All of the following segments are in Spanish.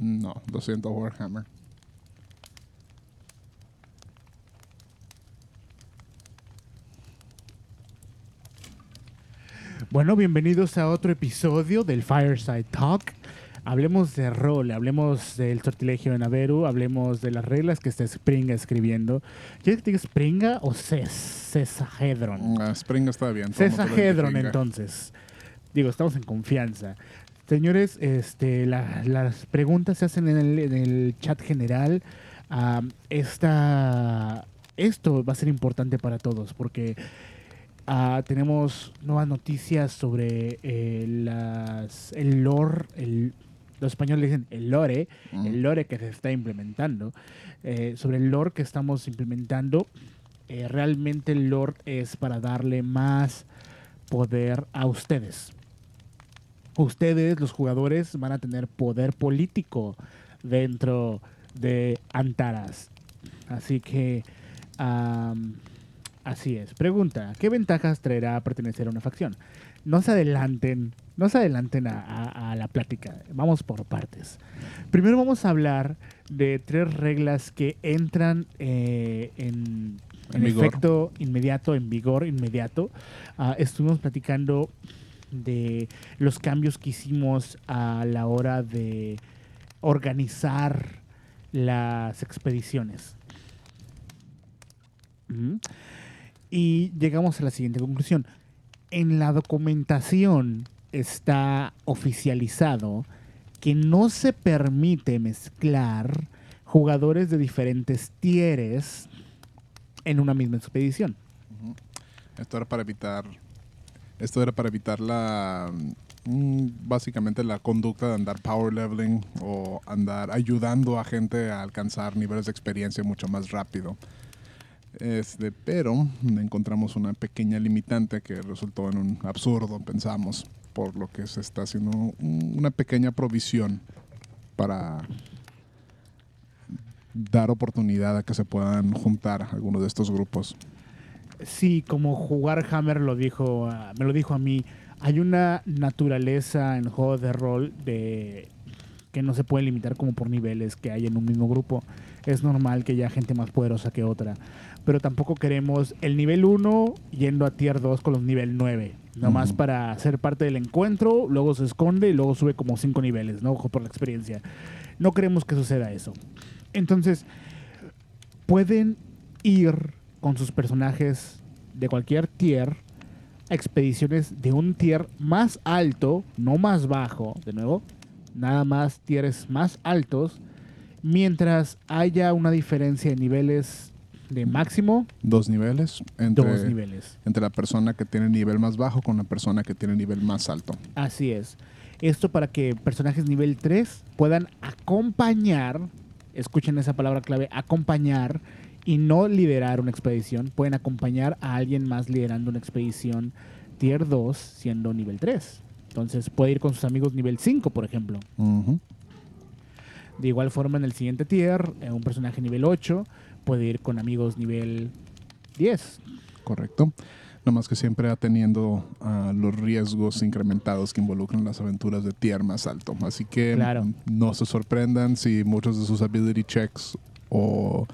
No, 200 Warhammer. Bueno, bienvenidos a otro episodio del Fireside Talk. Hablemos de rol, hablemos del sortilegio de Naveru, hablemos de las reglas que está Springa escribiendo. ¿Quieres que diga Springa o Ces? Cesahedron. Ah, Spring está bien. Cesahedron, entonces. Digo, estamos en confianza. Señores, este, la- las preguntas se hacen en el, en el chat general. Esta, esto va a ser importante para todos porque ah, tenemos nuevas noticias sobre eh, las, el lore, el, los españoles dicen el lore, Mm. el lore que se está implementando. Eh, sobre el lore que estamos implementando, eh, realmente el lore es para darle más poder a ustedes. Ustedes, los jugadores, van a tener poder político dentro de Antaras. Así que, así es. Pregunta, ¿qué ventajas traerá pertenecer a una facción? No se adelanten, no se adelanten a, a- a la plática. Vamos por partes. Primero vamos a hablar de tres reglas que entran eh, en, En en vigor. efecto inmediato, en vigor inmediato. Ah, estuvimos platicando de los cambios que hicimos a la hora de organizar las expediciones. Y llegamos a la siguiente conclusión. En la documentación está oficializado que no se permite mezclar jugadores de diferentes tieres en una misma expedición. Esto era para evitar. Esto era para evitar la. mm, Básicamente la conducta de andar power leveling o andar ayudando a gente a alcanzar niveles de experiencia mucho más rápido. Este, pero encontramos una pequeña limitante que resultó en un absurdo, pensamos, por lo que se está haciendo un- una pequeña provisión para dar oportunidad a que se puedan juntar algunos de estos grupos. Sí, como jugar Hammer lo dijo, ah, me lo dijo a mí. Hay una naturaleza en juegos de rol de que no se puede limitar como por niveles que hay en un mismo grupo. Es normal que haya gente más poderosa que otra, pero tampoco queremos el nivel 1 yendo a tier 2 con los nivel 9, nomás Ujú. para ser parte del encuentro, luego se esconde y luego sube como 5 niveles, ¿no? Ojo por la experiencia. No queremos que suceda eso. Entonces, pueden ir con sus personajes de cualquier tier a expediciones de un tier más alto, no más bajo, de nuevo, nada más tieres más altos, mientras haya una diferencia de niveles de máximo Dos niveles entre, dos niveles. entre la persona que tiene nivel más bajo con la persona que tiene nivel más alto. Así es. Esto para que personajes nivel 3 puedan acompañar, escuchen esa palabra clave, acompañar y no liderar una expedición. Pueden acompañar a alguien más liderando una expedición tier 2 siendo nivel 3. Entonces puede ir con sus amigos nivel 5, por ejemplo. De igual forma en el siguiente tier, eh, un personaje nivel 8 puede ir con amigos nivel 10. Correcto. Nomás que siempre teniendo ah, los riesgos incrementados que involucran las aventuras de tier más alto. Así que Claro. no se sorprendan si muchos de sus ability checks o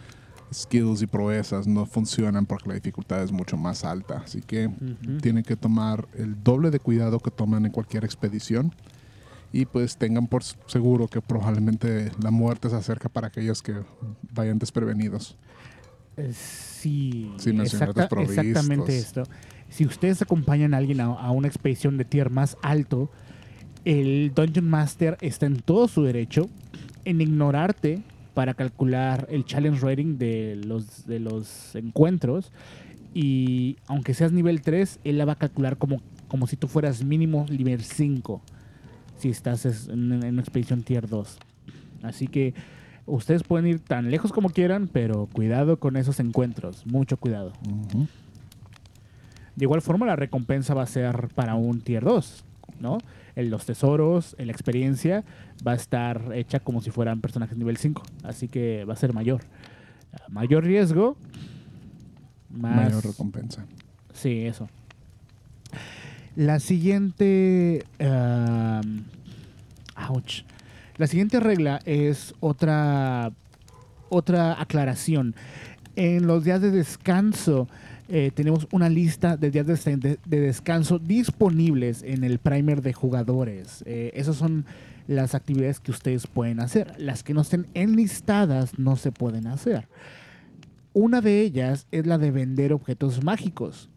skills y proezas no funcionan porque la dificultad es mucho más alta. Así que Ujú. tienen que tomar el doble de cuidado que toman en cualquier expedición y pues tengan por seguro que probablemente la muerte se acerca para aquellos que vayan desprevenidos. Eh, Sí, mencionar exacta- exactamente esto. Si ustedes acompañan a alguien a, a una expedición de tier más alto, el Dungeon Master está en todo su derecho en ignorarte para calcular el challenge rating de los, de los encuentros. Y aunque seas nivel 3, él la va a calcular como, como si tú fueras mínimo nivel 5. Si estás es- en, en una expedición tier 2. Así que ustedes pueden ir tan lejos como quieran, pero cuidado con esos encuentros. Mucho cuidado. De igual forma, la recompensa va a ser para un tier 2, ¿no? El, los tesoros, la experiencia, va a estar hecha como si fueran personajes nivel 5. Así que va a ser mayor. Mayor riesgo. Más, Mayor recompensa. Sí, eso. La siguiente. ouch. La siguiente regla es otra, otra aclaración. En los días de descanso eh, tenemos una lista de días de, de- de descanso disponibles en el primer de jugadores. Eh, esas son las actividades que ustedes pueden hacer. Las que no estén enlistadas no se pueden hacer. Una de ellas es la de vender objetos mágicos.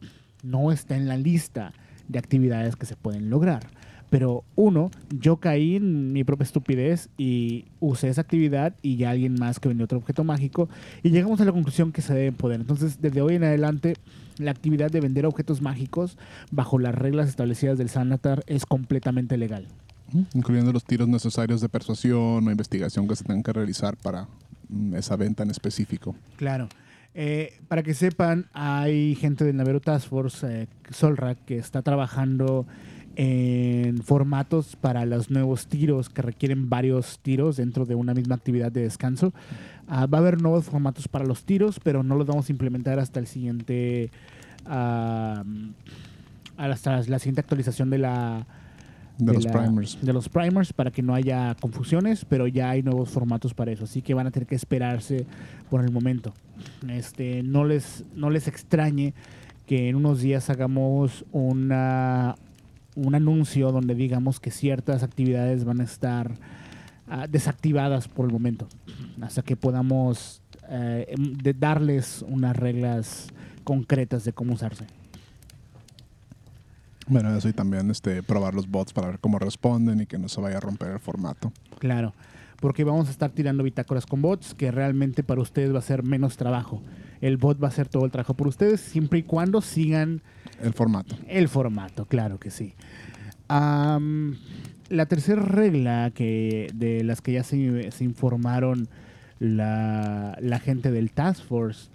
No está en la lista de actividades que se pueden lograr. Pero uno, yo caí en mi propia estupidez y usé esa actividad y ya alguien más que vendió otro objeto mágico y llegamos a la conclusión que se deben poder. Entonces, desde hoy en adelante, la actividad de vender objetos mágicos bajo las reglas establecidas del Sanatar es completamente legal. Incluyendo los tiros necesarios de persuasión o investigación que se tengan que realizar para mm, esa venta en específico. Claro. Eh, para que sepan, hay gente del Navero Task Force, eh, Solrak, que está trabajando en formatos para los nuevos tiros que requieren varios tiros dentro de una misma actividad de descanso. Ah, va a haber nuevos formatos para los tiros, pero no los vamos a implementar hasta el siguiente. hasta la siguiente actualización de la, De, los la- primers. De los primers para que no haya confusiones, pero ya hay nuevos formatos para eso, así que van a tener que esperarse por el momento. Este, no les, no les extrañe que en unos días hagamos una, un anuncio donde digamos que ciertas actividades van a estar ah, desactivadas por el momento, hasta que podamos eh, em, de darles unas reglas concretas de cómo usarse. Bueno, eso y también este, probar los bots para ver cómo responden y que no se vaya a romper el formato. Claro, porque vamos a estar tirando bitácoras con bots que realmente para ustedes va a ser menos trabajo. El bot va a hacer todo el trabajo por ustedes siempre y cuando sigan El formato. el formato, claro que sí. La tercera regla que de las que ya se, se informaron la, la gente del Task Force,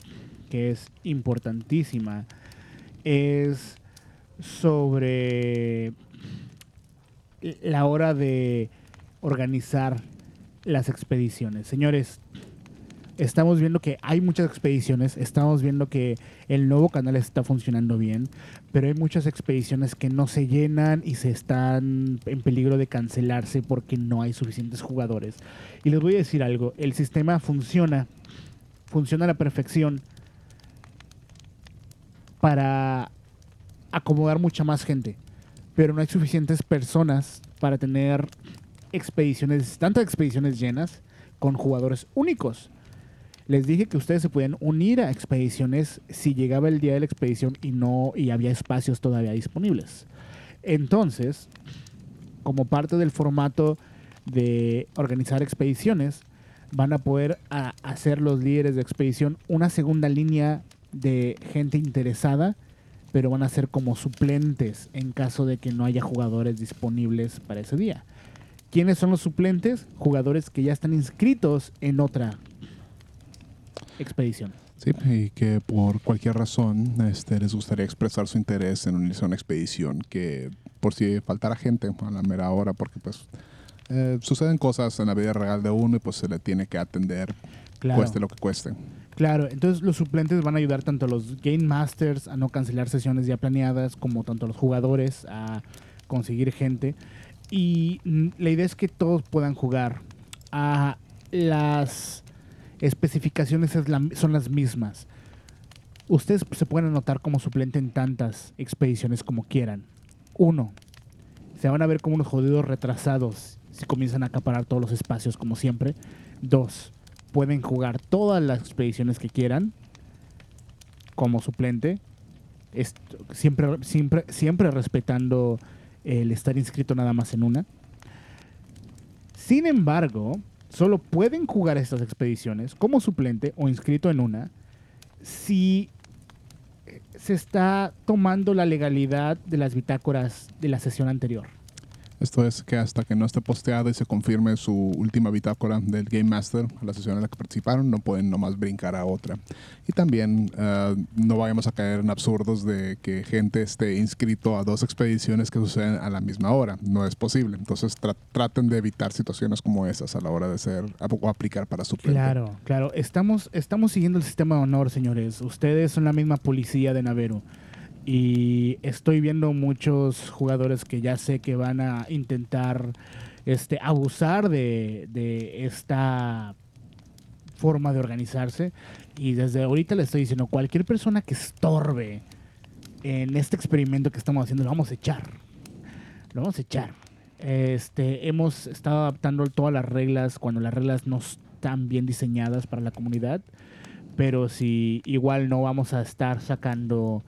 que es importantísima, es sobre la hora de organizar las expediciones. Señores, estamos viendo que hay muchas expediciones, estamos viendo que el nuevo canal está funcionando bien, pero hay muchas expediciones que no se llenan y se están en peligro de cancelarse porque no hay suficientes jugadores. Y les voy a decir algo, el sistema funciona, funciona a la perfección para acomodar mucha más gente, pero no hay suficientes personas para tener expediciones, tantas expediciones llenas con jugadores únicos. Les dije que ustedes se pueden unir a expediciones si llegaba el día de la expedición y no y había espacios todavía disponibles. Entonces, como parte del formato de organizar expediciones, van a poder hacer los líderes de expedición una segunda línea de gente interesada, pero van a ser como suplentes en caso de que no haya jugadores disponibles para ese día. ¿Quiénes son los suplentes? Jugadores que ya están inscritos en otra expedición. Sí, y que por cualquier razón este, les gustaría expresar su interés en unirse a una expedición, que por si faltara gente a la mera hora, porque pues eh, suceden cosas en la vida real de uno y pues se le tiene que atender, Claro. cueste lo que cueste. Claro, entonces los suplentes van a ayudar tanto a los Game Masters a no cancelar sesiones ya planeadas, como tanto a los jugadores a conseguir gente. Y la idea es que todos puedan jugar. Las especificaciones son las mismas. Ustedes se pueden anotar como suplente en tantas expediciones como quieran. Uno, se van a ver como unos jodidos retrasados si comienzan a acaparar todos los espacios como siempre. Dos, pueden jugar todas las expediciones que quieran como suplente. Siempre, siempre, siempre respetando el estar inscrito nada más en una. Sin embargo, solo pueden jugar estas expediciones como suplente o inscrito en una si eh, se está tomando la legalidad de las bitácoras de la sesión anterior. Esto es que hasta que no esté posteada y se confirme su última bitácora del Game Master, la sesión en la que participaron, no pueden nomás brincar a otra. Y también eh, no vayamos a caer en absurdos de que gente esté inscrito a dos expediciones que suceden a la misma hora. No es posible. Entonces tra- traten de evitar situaciones como esas a la hora de ser o aplicar para su Claro, claro. Estamos, estamos siguiendo el sistema de honor, señores. Ustedes son la misma policía de Navero. Y estoy viendo muchos jugadores que ya sé que van a intentar este, abusar de, de esta forma de organizarse. Y desde ahorita le estoy diciendo, cualquier persona que estorbe en este experimento que estamos haciendo, lo vamos a echar. Lo vamos a echar. Este, hemos estado adaptando todas las reglas cuando las reglas no están bien diseñadas para la comunidad. Pero si igual no vamos a estar sacando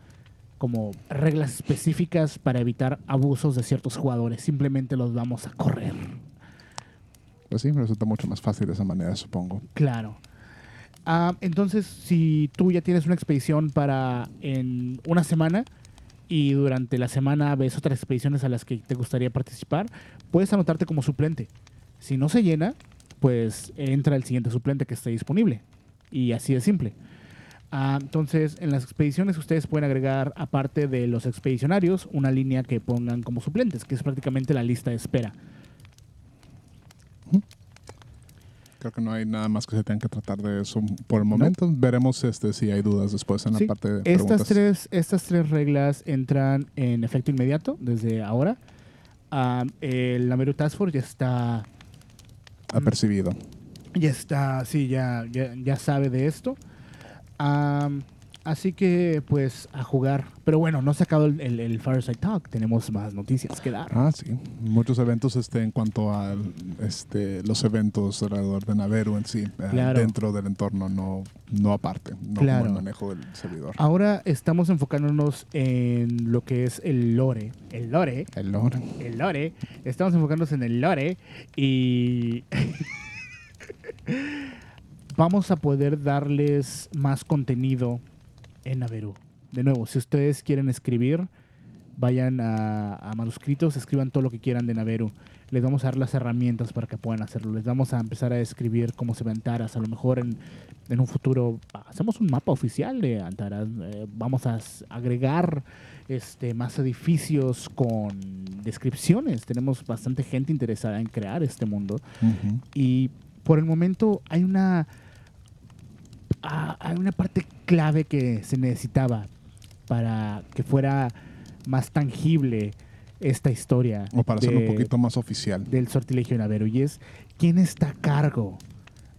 como reglas específicas para evitar abusos de ciertos jugadores. Simplemente los vamos a correr. Pues sí, me resulta mucho más fácil de esa manera, supongo. Claro. Ah, entonces, si tú ya tienes una expedición para en una semana y durante la semana ves otras expediciones a las que te gustaría participar, puedes anotarte como suplente. Si no se llena, pues entra el siguiente suplente que esté disponible. Y así de simple. Ah, entonces, en las expediciones ustedes pueden agregar, aparte de los expedicionarios, una línea que pongan como suplentes, que es prácticamente la lista de espera. Creo que no hay nada más que se tenga que tratar de eso por el momento. Veremos este, si hay dudas después en Sí, la parte de Estas preguntas. tres, estas tres reglas entran en efecto inmediato desde ahora. Ah, el Nameru Task Force ya está, Apercibido. ya está, sí, ya, ya, ya sabe de esto. Ah, así que, pues, a jugar. Pero bueno, no se ha acabado el, el, el Fireside Talk. Tenemos más noticias que dar. Ah, sí. Muchos eventos este, en cuanto a este, los eventos alrededor de Naveru en sí, eh, Claro. dentro del entorno, no, no aparte, no Claro. como el manejo del servidor. Ahora estamos enfocándonos en lo que es el lore. El lore. El lore. el lore. Estamos enfocándonos en el lore y vamos a poder darles más contenido en Naveru. De nuevo, si ustedes quieren escribir, vayan a, a manuscritos, escriban todo lo que quieran de Naveru. Les vamos a dar las herramientas para que puedan hacerlo. Les vamos a empezar a escribir cómo se ve Antaras. A lo mejor en, en un futuro hacemos un mapa oficial de Antaras. Eh, vamos a agregar este, más edificios con descripciones. Tenemos bastante gente interesada en crear este mundo. Y por el momento hay una, ah, hay una parte clave que se necesitaba para que fuera más tangible esta historia. O para hacerlo de- un poquito más oficial. del sortilegio Navero y es quién está a cargo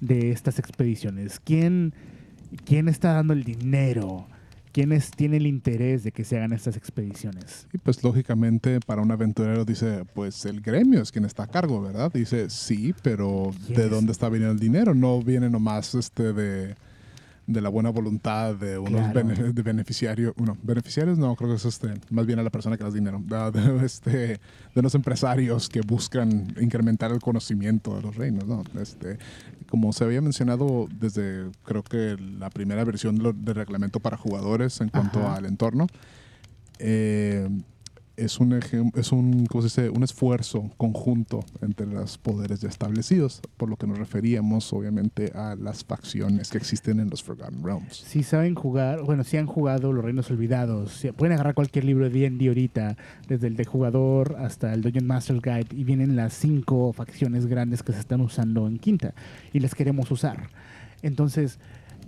de estas expediciones, quién, quién está dando el dinero, quién es- tiene el interés de que se hagan estas expediciones. Y pues lógicamente para un aventurero dice, pues el gremio es quien está a cargo, ¿verdad? Dice, sí, pero ¿Quién ¿de es? dónde está viniendo el dinero? No viene nomás este de, de la buena voluntad de unos Claro. bene- de beneficiarios, bueno, beneficiarios no, creo que es este, más bien a la persona que da dinero, de, de, este, de los empresarios que buscan incrementar el conocimiento de los reinos, ¿no? Este, como se había mencionado desde creo que la primera versión de del reglamento para jugadores en cuanto Ajá. al entorno, eh, es un, es un, ¿cómo se dice? un esfuerzo conjunto entre los poderes ya establecidos, por lo que nos referíamos obviamente a las facciones que existen en los Forgotten Realms. Si saben jugar, bueno, si han jugado Los Reinos Olvidados, pueden agarrar cualquier libro de D&D ahorita, desde el de jugador hasta el Dungeon Master's Guide, y vienen las cinco facciones grandes que se están usando en Quinta, y las queremos usar. Entonces,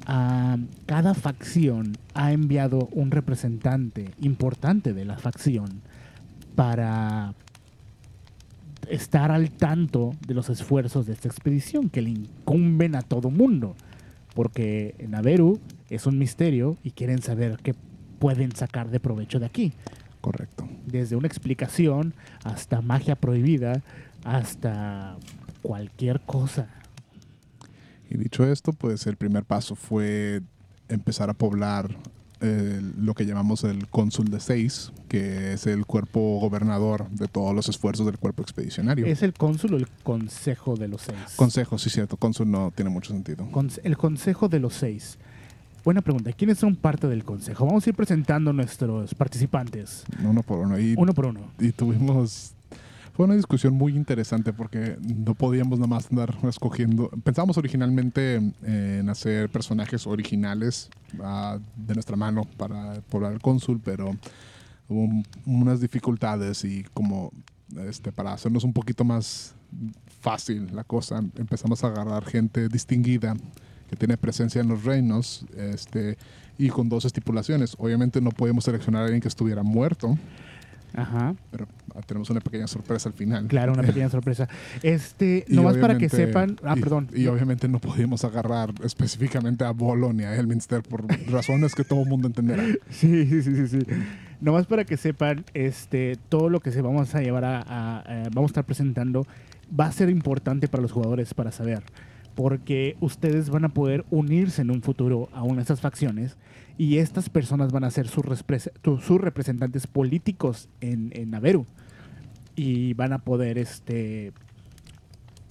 ah, cada facción ha enviado un representante importante de la facción para estar al tanto de los esfuerzos de esta expedición que le incumben a todo mundo. Porque Naveru es un misterio y quieren saber qué pueden sacar de provecho de aquí. Correcto. Desde una explicación hasta magia prohibida, hasta cualquier cosa. Y dicho esto, pues el primer paso fue empezar a poblar eh, lo que llamamos el cónsul de seis, que es el cuerpo gobernador de todos los esfuerzos del cuerpo expedicionario. ¿Es el cónsul o el consejo de los seis? Consejo, sí, cierto. Cónsul no tiene mucho sentido. El consejo de los seis. Buena pregunta. ¿Quiénes son parte del consejo? Vamos a ir presentando nuestros participantes. Uno por uno. Y, Uno por uno. y tuvimos. Fue una discusión muy interesante porque no podíamos nada más andar escogiendo. Pensamos originalmente en hacer personajes originales ah, de nuestra mano para poblar el cónsul, pero hubo un- unas dificultades y como este, para hacernos un poquito más fácil la cosa, empezamos a agarrar gente distinguida que tiene presencia en los reinos este, y con dos estipulaciones. Obviamente no podemos seleccionar a alguien que estuviera muerto. Ajá. Pero ah, tenemos una pequeña sorpresa al final. Claro, una pequeña sorpresa. Este, Y nomás para que sepan. Ah, y- perdón. Y obviamente no pudimos agarrar específicamente a Bolo ni a Elminster por razones que todo el mundo entenderá. Sí, sí, sí, sí, sí. Nomás para que sepan, este, todo lo que se vamos a llevar a, a- a- vamos a estar presentando va a ser importante para los jugadores para saber, porque ustedes van a poder unirse en un futuro a una de estas facciones y estas personas van a ser sus, representantes políticos en, en Naveru y van a poder, este,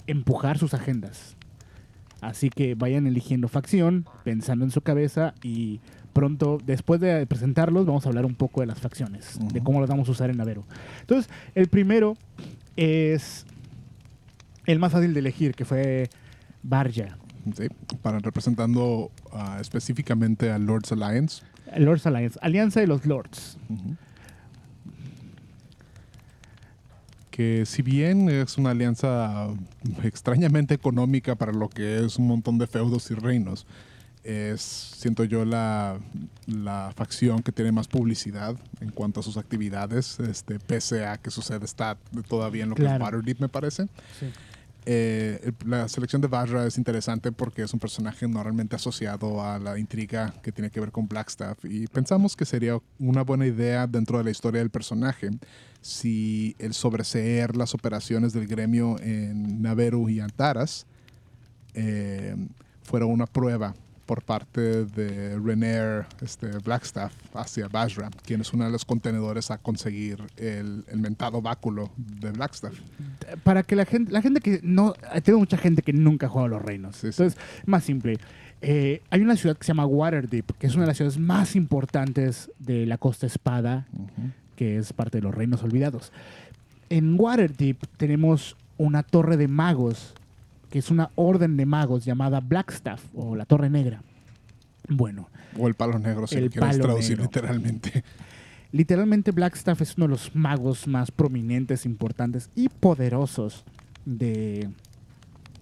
empujar sus agendas. Así que vayan eligiendo facción, pensando en su cabeza y pronto, después de presentarlos, vamos a hablar un poco de las facciones, de cómo las vamos a usar en Navero. Entonces, el primero es el más fácil de elegir, que fue Barja. Sí, para representando ah, específicamente a Lords Alliance. Lords Alliance, Alianza de los Lords. Ujú. Que si bien es una alianza extrañamente económica para lo que es un montón de feudos y reinos, es, siento yo, la, la facción que tiene más publicidad en cuanto a sus actividades, este, pese a que sucede está todavía en lo que Claro. es Waterdeep, me parece. Eh, la selección de Barra es interesante porque es un personaje normalmente asociado a la intriga que tiene que ver con Blackstaff y pensamos que sería una buena idea dentro de la historia del personaje si el sobreseer las operaciones del gremio en Naveru y Antaras eh, fuera una prueba por parte de Renair este, Blackstaff hacia Basra, quien es uno de los contenedores a conseguir el, el mentado báculo de Blackstaff. Para que la gente, la gente que no, tengo mucha gente que nunca ha jugado a los reinos. Sí, sí. Entonces, más simple. Eh, hay una ciudad que se llama Waterdeep, que es una de las ciudades más importantes de la costa espada, Ujú. que es parte de los reinos olvidados. En Waterdeep tenemos una torre de magos, que es una orden de magos llamada Blackstaff, o la Torre Negra. Bueno, O el palo negro, si lo quieres traducir negro. literalmente. literalmente Blackstaff es uno de los magos más prominentes, importantes y poderosos de,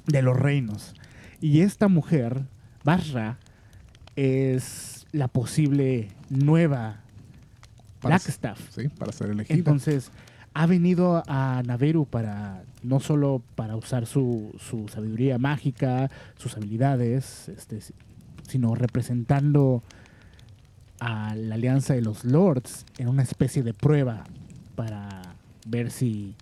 de los reinos. Y esta mujer, Basra, es la posible nueva Para, Blackstaff. sí, para ser elegida. Entonces, ha venido a Naveru para no solo para usar su, su sabiduría mágica, sus habilidades, este, si- sino representando a la alianza de los lords en una especie de prueba para ver si,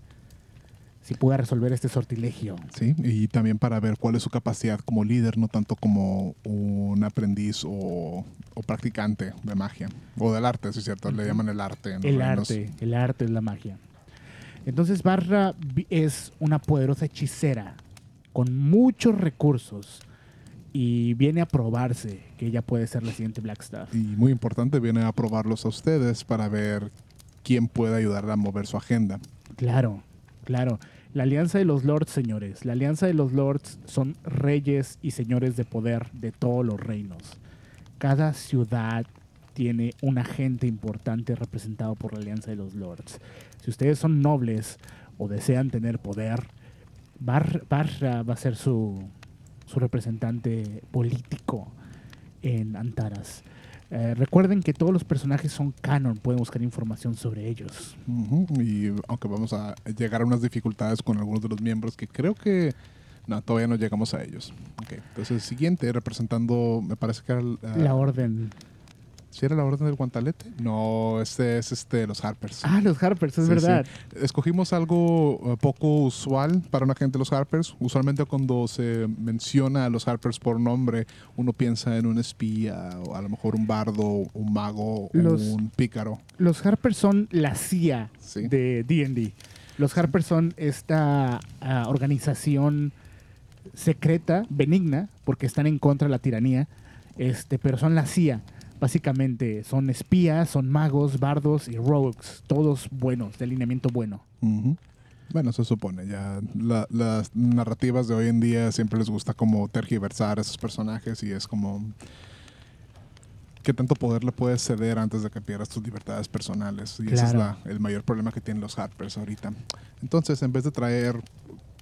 si puede resolver este sortilegio. Sí, y también para ver cuál es su capacidad como líder, no tanto como un aprendiz o, o practicante de magia. O del arte, sí es cierto, le llaman el arte. El arte, el arte es la magia. Entonces Barra es una poderosa hechicera con muchos recursos y viene a probarse que ella puede ser la siguiente Blackstaff. Y muy importante, viene a probarlos a ustedes para ver quién puede ayudarle a mover su agenda. Claro, claro. La alianza de los lords, señores. La alianza de los lords son reyes y señores de poder de todos los reinos. Cada ciudad tiene un agente importante representado por la alianza de los lords. Si ustedes son nobles o desean tener poder, Bar- Barra va a ser su, su representante político en Antaras. Eh, recuerden que todos los personajes son canon, pueden buscar información sobre ellos. Ujú, Y aunque vamos a llegar a unas dificultades con algunos de los miembros que creo que no, todavía no llegamos a ellos. Ok, Entonces, siguiente, representando, me parece que era la, La orden. ¿Sí era la orden del guantalete? No, este es este, los Harpers. Ah, los Harpers, es Sí, verdad. Escogimos algo eh, poco usual para una gente de los Harpers. Usualmente cuando se menciona a los Harpers por nombre, uno piensa en un espía o a lo mejor un bardo, un mago, Los- un pícaro. Los Harpers son la CIA Sí. de D&D. Los Harpers son esta ah, organización secreta, benigna, porque están en contra de la tiranía, este, pero son la CIA. Básicamente son espías, son magos, bardos y rogues, todos buenos, de alineamiento bueno. Bueno, se supone. Ya la- las narrativas de hoy en día siempre les gusta como tergiversar a esos personajes y es como qué tanto poder le puedes ceder antes de que pierdas tus libertades personales. Y ese es la- el mayor problema que tienen los Harpers ahorita. Entonces, en vez de traer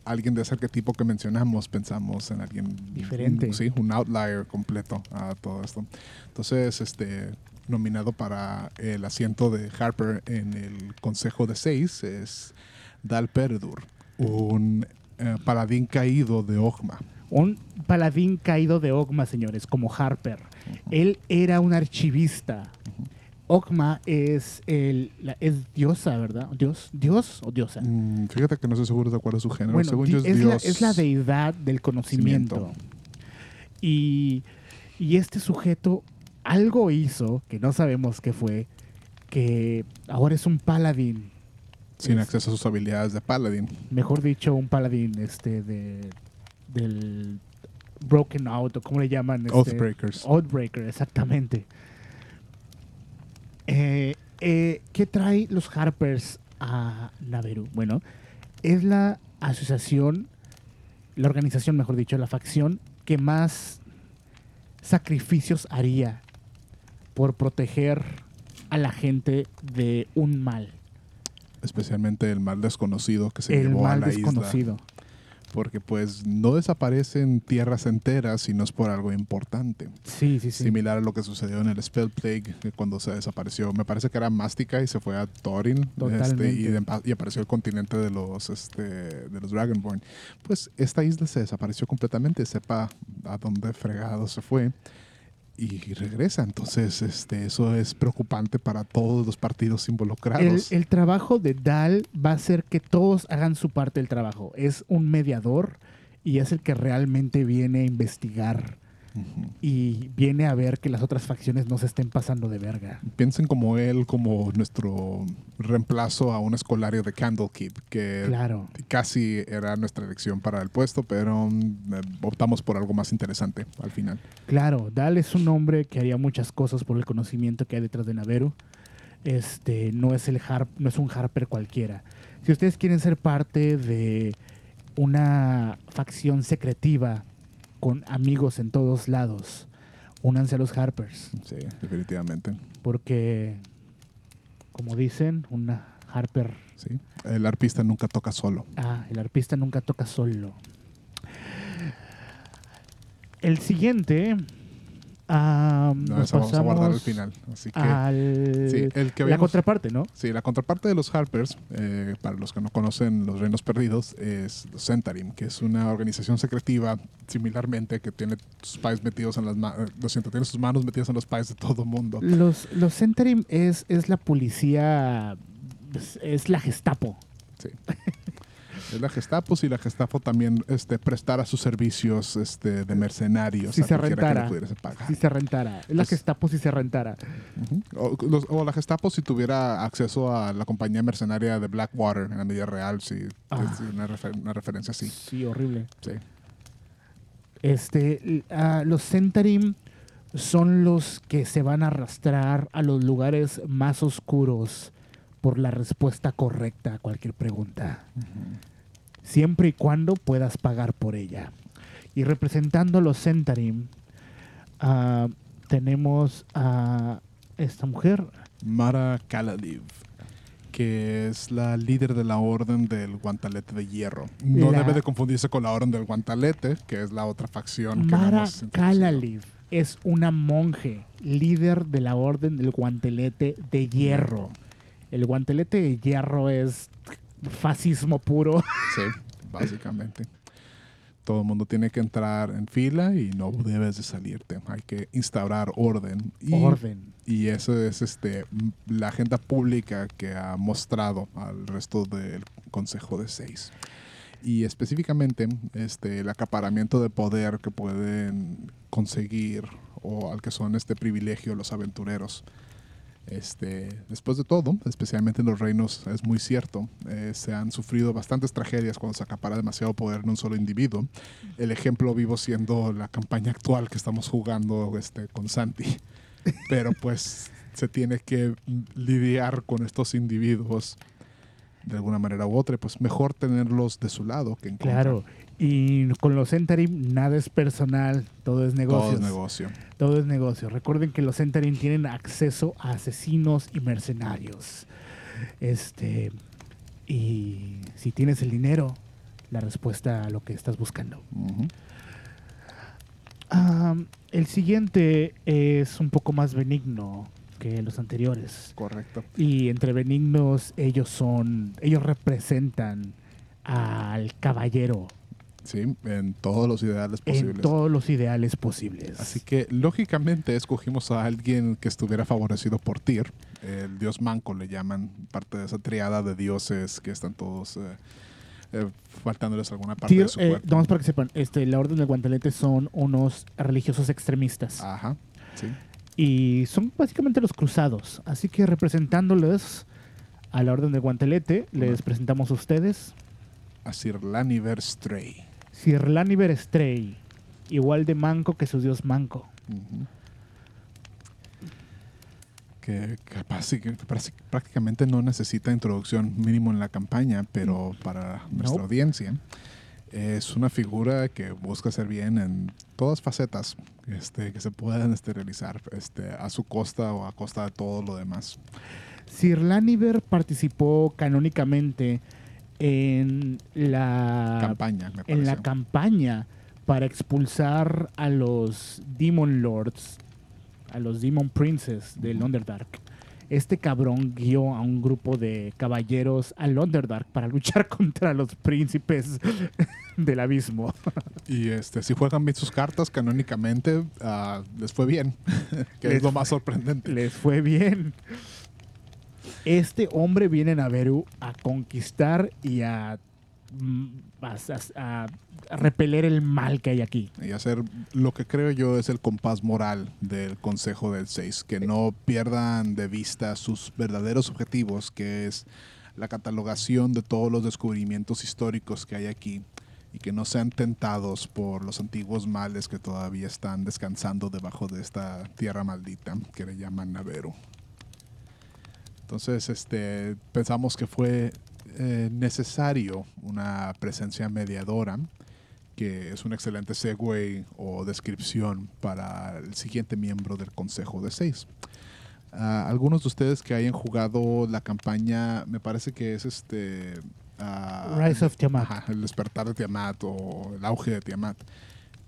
alguien de ese arquetipo que mencionamos, pensamos en alguien Diferente. un- sí, un outlier completo a todo esto. Entonces, este nominado para el asiento de Harper en el Consejo de Seis es Dal Peredur, un eh, paladín caído de Ogma. Un paladín caído de Ogma, señores, como Harper. Él era un archivista. Ogma es el la- es diosa, ¿verdad? Dios, Dios o diosa. Mm, fíjate que no estoy seguro de cuál es su género. Bueno, Según yo es, es, la, es la deidad del conocimiento. Conocimiento. Y, y este sujeto algo hizo, que no sabemos qué fue, que ahora es un paladín. sin es- acceso a sus habilidades de paladín. Mejor dicho, un paladín este, de, del Broken Out, o como le llaman. Este, Oathbreakers. Oathbreaker, exactamente. Eh, eh, ¿Qué trae los Harpers a Naveru? Bueno, es la asociación, la organización, mejor dicho, la facción que más sacrificios haría por proteger a la gente de un mal, especialmente el mal desconocido que se el llevó a mal la desconocido. isla. Porque pues no desaparecen tierras enteras si no es por algo importante. Sí, sí, sí. Similar a lo que sucedió en el Spell Plague, que cuando se desapareció, me parece que era Mastica y se fue a Thorin, este, y, de- y apareció el continente de los, este, de los Dragonborn. Pues esta isla se desapareció completamente, sepa a dónde fregado se fue y regresa. Entonces, este, eso es preocupante para todos los partidos El, involucrados. el trabajo de Dal va a ser que todos hagan su parte del trabajo. Es un mediador y es el que realmente viene a investigar Y viene a ver que las otras facciones no se estén pasando de verga. Piensen como él, como nuestro reemplazo a un escolario de Candlekeep, que Claro. casi era nuestra elección para el puesto, pero mm, eh, optamos por algo más interesante al final. Claro, Dal es un hombre que haría muchas cosas por el conocimiento que hay detrás de Naveru. Este, no es el Harp, no es un Harper cualquiera. Si ustedes quieren ser parte de una facción secretiva con amigos en todos lados, únanse a los Harpers, Sí, definitivamente. porque como dicen, una Harper, Sí. El arpista nunca toca solo. ah, el arpista nunca toca solo. El siguiente ah, No, nos eso vamos a guardar al final. Así que al- sí, el que la contraparte, ¿no? sí, la contraparte de los Harpers, eh, para los que no conocen los Reinos Perdidos, es los Centarim, que es una organización secretiva similarmente que tiene sus pies metidos en las manos, lo siento, tiene sus manos metidas en los pies de todo mundo. Los, los Centerim es, es la policía, es, es la Gestapo. Sí. Es la Gestapo, si la Gestapo también este, prestara sus servicios este, de mercenarios Si a se que rentara. pagar. Si se rentara. Es la Gestapo si se rentara. O, los- o la Gestapo si tuviera acceso a la compañía mercenaria de Blackwater en la medida real, si Ah. es una, refer- una referencia así. Sí, horrible. Sí. Este, ah, los Centerim son los que se van a arrastrar a los lugares más oscuros por la respuesta correcta a cualquier pregunta. Siempre y cuando puedas pagar por ella. Y representando a los Centerim, ah, tenemos a esta mujer, Mara Kaladiv, que es la líder de la Orden del Guantalete de Hierro. No La- debe de confundirse con la Orden del Guantalete, que es la otra facción Mara. Es una monje, líder de la Orden del Guantelete de Hierro. El guantelete de hierro es fascismo puro. Sí, básicamente. Todo el mundo tiene que entrar en fila y no debes de salirte. Hay que instaurar orden. Y, Orden. Y eso es este, m- la agenda pública que ha mostrado al resto del Consejo de Seis. Y específicamente este, el acaparamiento de poder que pueden conseguir o al que son este privilegio los aventureros. Este, después de todo, especialmente en los reinos, es muy cierto, eh, se han sufrido bastantes tragedias cuando se acapara demasiado poder en un solo individuo. El ejemplo vivo siendo la campaña actual que estamos jugando este, con Santi. Pero pues se tiene que lidiar con estos individuos de alguna manera u otra, pues mejor tenerlos de su lado que en contra. Claro. Y con los Centerim nada es personal, todo es negocio. Todo es negocio. Todo es negocio. Recuerden que los Centerim tienen acceso a asesinos y mercenarios. Este. Y si tienes el dinero, la respuesta a lo que estás buscando. El siguiente es un poco más benigno que los anteriores. Correcto. Y entre benignos, ellos son, ellos representan al caballero Sí, en todos los ideales posibles. en todos los ideales posibles. Así que lógicamente escogimos a alguien que estuviera favorecido por Tyr. El dios manco le llaman, parte de esa triada de dioses que están todos eh, eh, faltándoles alguna parte Tyr, de su eh, cuerpo. nomás para que sepan, este, la Orden del Guantelete son unos religiosos extremistas. Ajá, sí. Y son básicamente los cruzados. Así que representándoles a la Orden del Guantelete, les presentamos a ustedes A Sir Laniver Stray. Sir Laniver Stray, igual de manco que su dios manco. Ujú. Que, que que prácticamente no necesita introducción mínimo en la campaña, pero para nuestra audiencia es una figura que busca hacer bien en todas facetas este, que se puedan este, realizar este, a su costa o a costa de todo lo demás. Sir Laniver participó canónicamente en la campaña, me en la campaña para expulsar a los Demon Lords, a los Demon Princes del. Underdark. Este cabrón guió a un grupo de caballeros al Underdark para luchar contra los príncipes del abismo. Y este, si juegan bien sus cartas canónicamente, ah, les fue bien, que Les es lo más sorprendente. Les fue bien. Este hombre viene a Naveru a conquistar y a, a, a- a repeler el mal que hay aquí. y hacer lo que creo yo es el compás moral del Consejo del 6, que no pierdan de vista sus verdaderos objetivos, que es la catalogación de todos los descubrimientos históricos que hay aquí y que no sean tentados por los antiguos males que todavía están descansando debajo de esta tierra maldita que le llaman Naveru. Entonces, este, pensamos que fue eh, necesario una presencia mediadora que es un excelente segue o descripción para el siguiente miembro del Consejo de Seis. Ah, algunos de ustedes que hayan jugado la campaña, me parece que es este... ah, Rise of Tiamat. ajá, el despertar de Tiamat o el auge de Tiamat,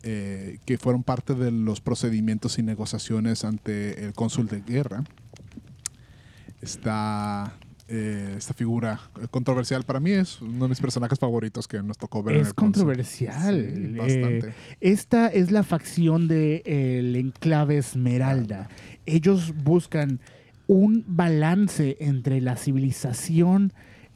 eh, que fueron parte de los procedimientos y negociaciones ante el cónsul de guerra. Está eh, esta figura controversial para mí es uno de mis personajes favoritos que nos tocó ver. en Es el cónsul. controversial. Sí, Eh, bastante. esta es la facción del el enclave Esmeralda. Ellos buscan un balance entre la civilización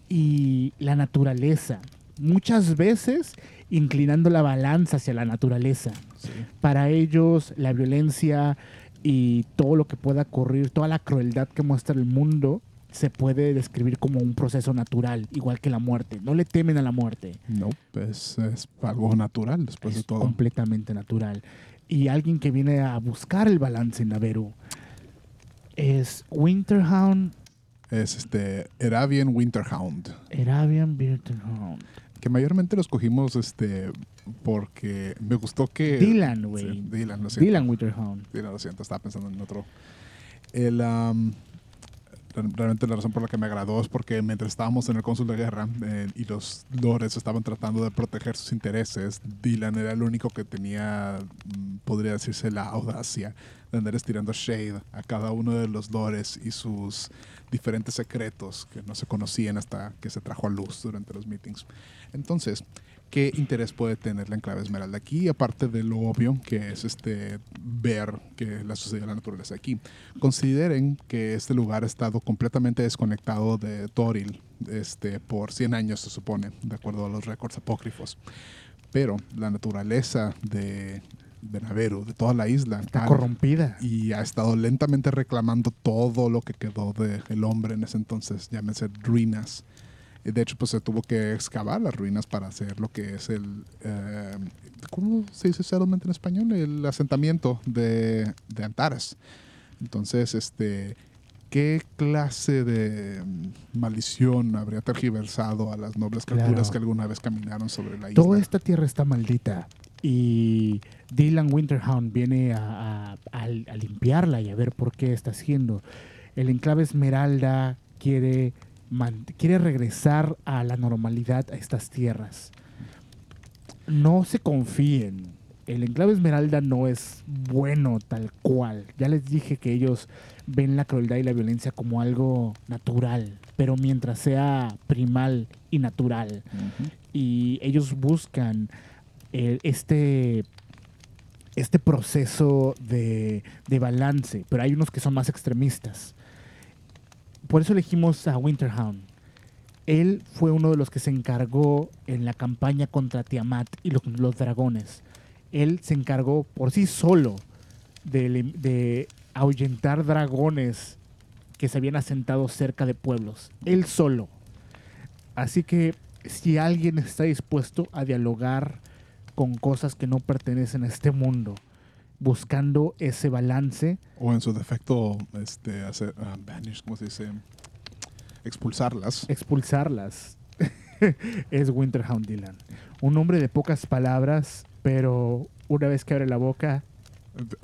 y la naturaleza. Muchas veces inclinando la balanza hacia la naturaleza. Sí. Para ellos, la violencia y todo lo que pueda ocurrir, toda la crueldad que muestra el mundo, se puede describir como un proceso natural, igual que la muerte. No le temen a la muerte. No, pues es algo natural después de todo. completamente natural. Y alguien que viene a buscar el balance en Naveru es Winterhound, Es este Erabian Winterhound, Erabian Winterhound. que mayormente los cogimos este porque me gustó que Dylan, güey. Sí, Dylan, lo siento. Dylan Winterhound. Dylan, lo siento, estaba pensando en otro. El re- realmente la razón por la que me agradó es porque mientras estábamos en el cónsul de guerra eh, y los lores estaban tratando de proteger sus intereses, Dylan era el único que tenía, mm, podría decirse, la audacia de andar estirando shade a cada uno de los lores y sus diferentes secretos que no se conocían hasta que se trajo a luz durante los meetings. Entonces, ¿qué interés puede tener la enclave Esmeralda aquí? Aparte de lo obvio que es este ver que la sucedió la naturaleza aquí. Consideren que este lugar ha estado completamente desconectado de Toril este, por 100 años, se supone, de acuerdo a los récords apócrifos. Pero la naturaleza de, Naveru, de toda la isla, Está ha- corrompida. y ha estado lentamente reclamando todo lo que quedó del hombre en ese entonces, llámese ruinas. De hecho, pues se tuvo que excavar las ruinas para hacer lo que es el... eh, ¿Cómo se dice settlement en español? El asentamiento de, de Antares. Entonces, este... ¿Qué clase de mm, maldición habría tergiversado a las nobles criaturas Claro. que alguna vez caminaron sobre la isla? Toda esta tierra está maldita. Y Dylan Winterhound viene a, a- a- a limpiarla y a ver por qué está haciendo. El enclave Esmeralda quiere, quiere regresar a la normalidad a estas tierras. No se confíen el enclave Esmeralda no es bueno tal cual. Ya les dije que ellos ven la crueldad y la violencia como algo natural, pero mientras sea primal y natural. Y ellos buscan eh, este, este proceso de, de balance, pero hay unos que son más extremistas. Por eso elegimos a Winterhound. Él fue uno de los que se encargó en la campaña contra Tiamat y lo- los dragones. Él se encargó por sí solo de ahuyentar dragones que se habían asentado cerca de pueblos. Él solo. Así que si alguien está dispuesto a dialogar con cosas que no pertenecen a este mundo, buscando ese balance, O en su defecto, este, hacer, ah, banish, ¿cómo se dice? Expulsarlas. expulsarlas, es Winterhound Dylan. Un hombre de pocas palabras, pero una vez que abre la boca,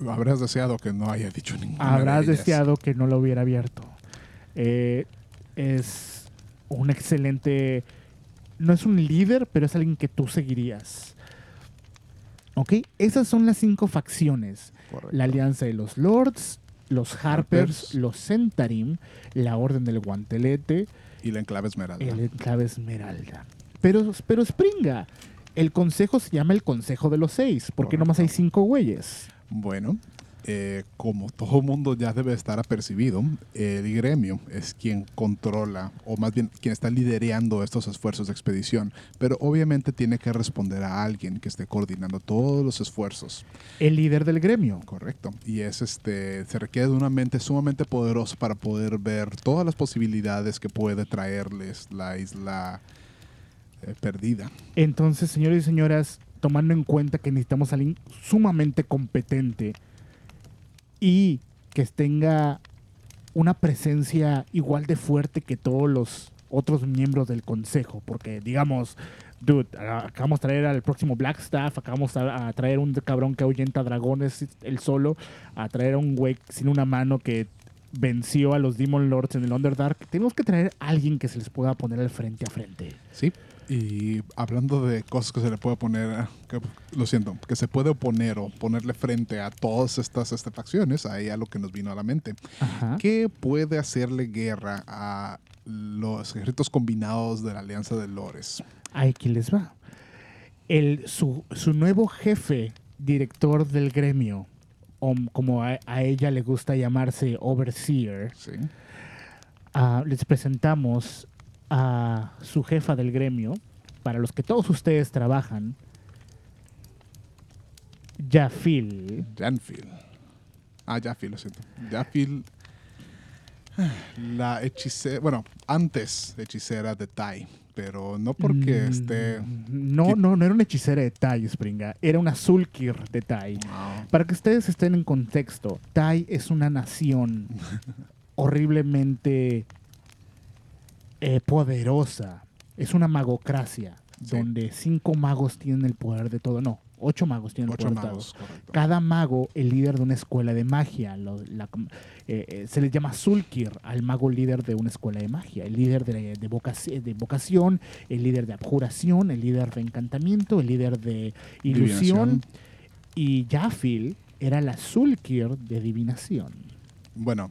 Habrás deseado que no haya dicho ninguna. habrás de deseado que no lo hubiera abierto. Eh, es un excelente. No es un líder, pero es alguien que tú seguirías. ¿Ok? Esas son las cinco facciones: Correcto. la Alianza de los Lords, los Harpers, Harpers. los Centarim, la Orden del Guantelete, Y la enclave esmeralda. el Enclave Esmeralda. Pero, pero Springa, el consejo se llama el Consejo de los Seis, porque nomás hay Correcto. cinco güeyes. Bueno, eh, como todo mundo ya debe estar apercibido, el gremio es quien controla, o más bien quien está liderando estos esfuerzos de expedición, pero obviamente tiene que responder a alguien que esté coordinando todos los esfuerzos, El líder del gremio. correcto. Y es este, se requiere de una mente sumamente poderosa para poder ver todas las posibilidades que puede traerles la isla eh, perdida. Entonces, señores y señoras, tomando en cuenta que necesitamos a alguien sumamente competente y que tenga una presencia igual de fuerte que todos los otros miembros del consejo, porque digamos, dude, acabamos de traer al próximo Blackstaff, acabamos a, a traer un cabrón que ahuyenta dragones él solo, a traer a un güey sin una mano que venció a los Demon Lords en el Underdark. Tenemos que traer a alguien que se les pueda poner al frente a frente. Sí. Y hablando de cosas que se le puede poner, que- lo siento, que se puede oponer o ponerle frente a todas estas, estas facciones, ahí a lo que nos vino a la mente. Ajá. ¿Qué puede hacerle guerra a los ejércitos combinados de la Alianza de Lores? Aquí les va. El, su, su nuevo jefe, director del gremio, o como a, a ella le gusta llamarse Overseer, Sí. ah, les presentamos a su jefa del gremio, para los que todos ustedes trabajan, Jafil. Janfil. Ah, Jafil, lo siento. Jafil, la hechicera, bueno, antes hechicera de Tai, pero no porque Mm, esté... No, no, no era una hechicera de Tai, Springa. Era una Sulkir de Tai. Para que ustedes estén en contexto, Tai es una nación horriblemente eh, poderosa. Es una magocracia, Sí. donde cinco magos tienen el poder de todo. No, ocho magos tienen ocho el poder magos, de todo. correcto. Cada mago, el líder de una escuela de magia. Lo- la- eh, eh, se les llama Sulkir al mago líder de una escuela de magia. El líder de, de vocaci- de vocación, el líder de abjuración, el líder de encantamiento, el líder de ilusión. Divinación. Y Jafil era la Sulkir de adivinación. Bueno,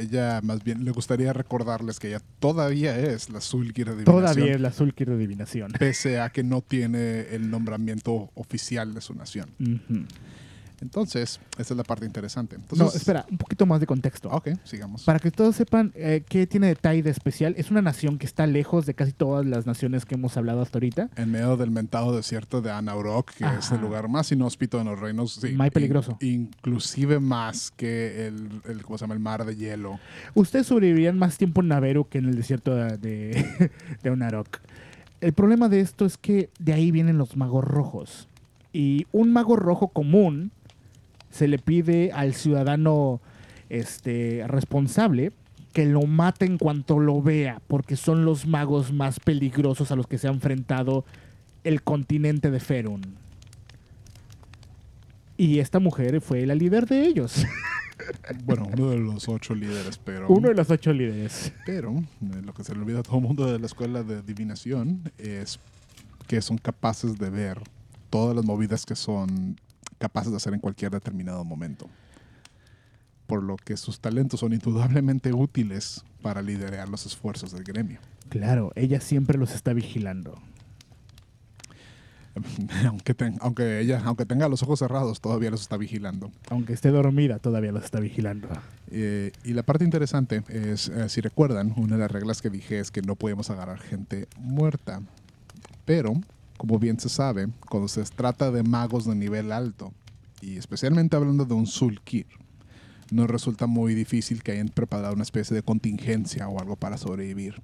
ella más bien le gustaría recordarles que ella todavía es la Sulkir de Divinación. Todavía es la Sulkir de adivinación. Pese a que no tiene el nombramiento oficial de su nación. Ujú. Entonces, esa es la parte interesante. No, espera, un poquito más de contexto. Ok, sigamos. Para que todos sepan eh, qué tiene de Tai de especial, es una nación que está lejos de casi todas las naciones que hemos hablado hasta ahorita. En medio del mentado desierto de Anaurok, que es el lugar más inhóspito en los reinos. sí, Más peligroso. in- inclusive más que el, el, ¿cómo se llama? el mar de hielo. Ustedes sobrevivirían más tiempo en Naveru que en el desierto de, de, de Unarok. El problema de esto es que de ahí vienen los magos rojos. Y un mago rojo común se le pide al ciudadano este, responsable que lo mate en cuanto lo vea, porque son los magos más peligrosos a los que se ha enfrentado el continente de Ferun. Y esta mujer fue la líder de ellos. Bueno, uno de los ocho líderes, pero. Uno de los ocho líderes. Pero eh, lo que se le olvida a todo el mundo de la escuela de adivinación es que son capaces de ver todas las movidas que son capaces de hacer en cualquier determinado momento. Por lo que sus talentos son indudablemente útiles para liderar los esfuerzos del gremio. Claro, ella siempre los está vigilando. aunque, ten- aunque ella, aunque tenga los ojos cerrados, todavía los está vigilando. Aunque esté dormida, todavía los está vigilando. Eh, y la parte interesante es, eh, si recuerdan, una de las reglas que dije es que no podemos agarrar gente muerta. Pero, como bien se sabe, cuando se trata de magos de nivel alto, y especialmente hablando de un Sulkir, nos resulta muy difícil que hayan preparado una especie de contingencia o algo para sobrevivir.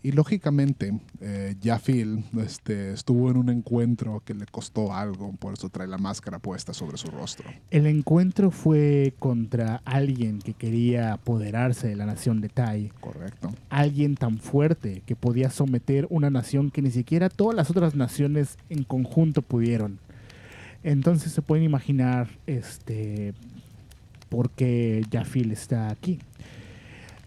Y lógicamente, eh, Jafil este, estuvo en un encuentro que le costó algo, por eso trae la máscara puesta sobre su rostro. El encuentro fue contra alguien que quería apoderarse de la nación de Tai. Correcto. Alguien tan fuerte que podía someter una nación que ni siquiera todas las otras naciones en conjunto pudieron. Entonces se pueden imaginar este por qué Jafil está aquí.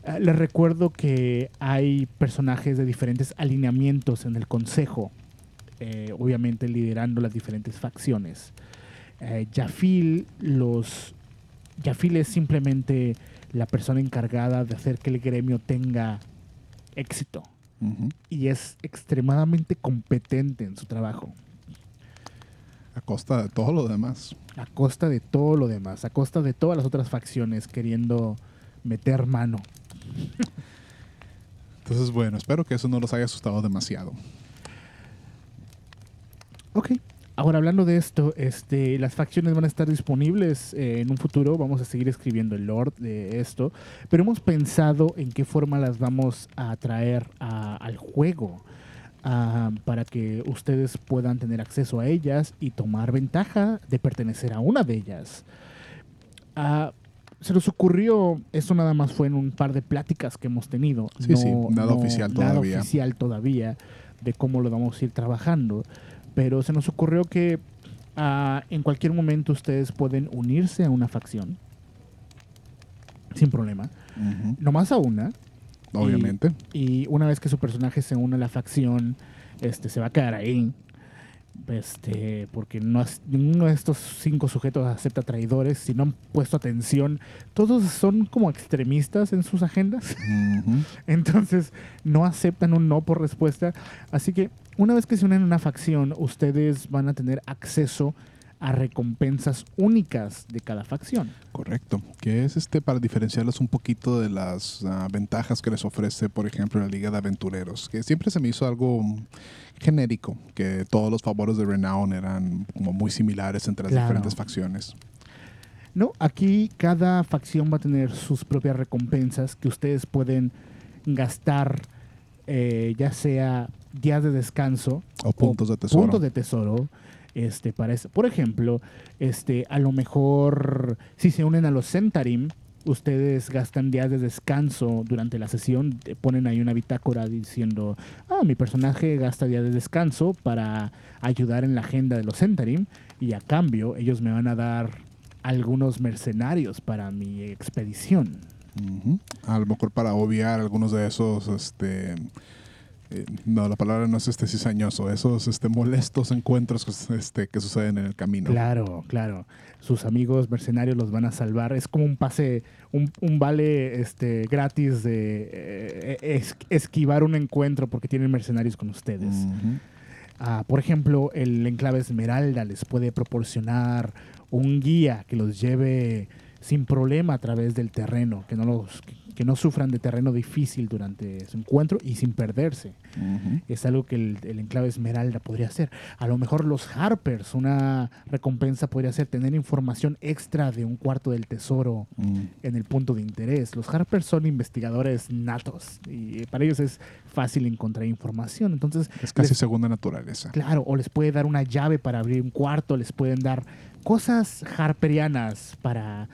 Ah, Les recuerdo que hay personajes de diferentes alineamientos en el consejo, eh, obviamente liderando las diferentes facciones. Eh, Jafil los Jafil es simplemente la persona encargada de hacer que el gremio tenga éxito y es extremadamente competente en su trabajo, A costa de todo lo demás. a costa de todo lo demás, a costa de todas las otras facciones queriendo meter mano. Entonces, bueno, espero que eso no los haya asustado demasiado. Ok. Ahora hablando de esto, este, las facciones van a estar disponibles eh, en un futuro. Vamos a seguir escribiendo el lore de esto, pero hemos pensado en qué forma las vamos a traer al juego ah, para que ustedes puedan tener acceso a ellas y tomar ventaja de pertenecer a una de ellas. Ah, se nos ocurrió, esto nada más fue en un par de pláticas que hemos tenido. Sí, sí, nada oficial nada todavía. oficial todavía de cómo lo vamos a ir trabajando. Pero se nos ocurrió que ah, en cualquier momento ustedes pueden unirse a una facción. Sin problema. Nomás a una. Obviamente. Y una vez que su personaje se une a la facción, este, se va a quedar ahí. Este, porque no es- ninguno de estos cinco sujetos acepta traidores. Si no han puesto atención, todos son como extremistas en sus agendas. Entonces no aceptan un no por respuesta. Así que una vez que se unen a una facción, ustedes van a tener acceso a recompensas únicas de cada facción. Correcto. Que es este para diferenciarlos un poquito de las ah, ventajas que les ofrece, por ejemplo, la Liga de Aventureros. Que siempre se me hizo algo genérico, que todos los favores de Renown eran como muy similares entre las Claro. diferentes facciones. No, aquí cada facción va a tener sus propias recompensas que ustedes pueden gastar, eh, ya sea días de descanso O puntos de tesoro. puntos de tesoro. Este, para eso. Por ejemplo, este, a lo mejor si se unen a los Centarim, ustedes gastan días de descanso durante la sesión, ponen ahí una bitácora diciendo, ah, mi personaje gasta días de descanso para ayudar en la agenda de los Centarim y a cambio ellos me van a dar algunos mercenarios para mi expedición. Ujú. A lo mejor para obviar algunos de esos, este, eh, no, la palabra no es este cizañoso, esos este, molestos encuentros que, este, que suceden en el camino. Claro, claro. Sus amigos mercenarios los van a salvar. Es como un pase, un, un vale este, gratis de eh, es- esquivar un encuentro porque tienen mercenarios con ustedes. Ah, por ejemplo, el enclave Esmeralda les puede proporcionar un guía que los lleve sin problema a través del terreno, que no los que no sufran de terreno difícil durante su encuentro y sin perderse. Es algo que el, el enclave Esmeralda podría hacer. A lo mejor los Harpers, una recompensa podría ser tener información extra de un cuarto del tesoro Mm. en el punto de interés. Los Harpers son investigadores natos y para ellos es fácil encontrar información. Entonces, Es casi les- segunda naturaleza. claro, o les puede dar una llave para abrir un cuarto, les pueden dar cosas harperianas para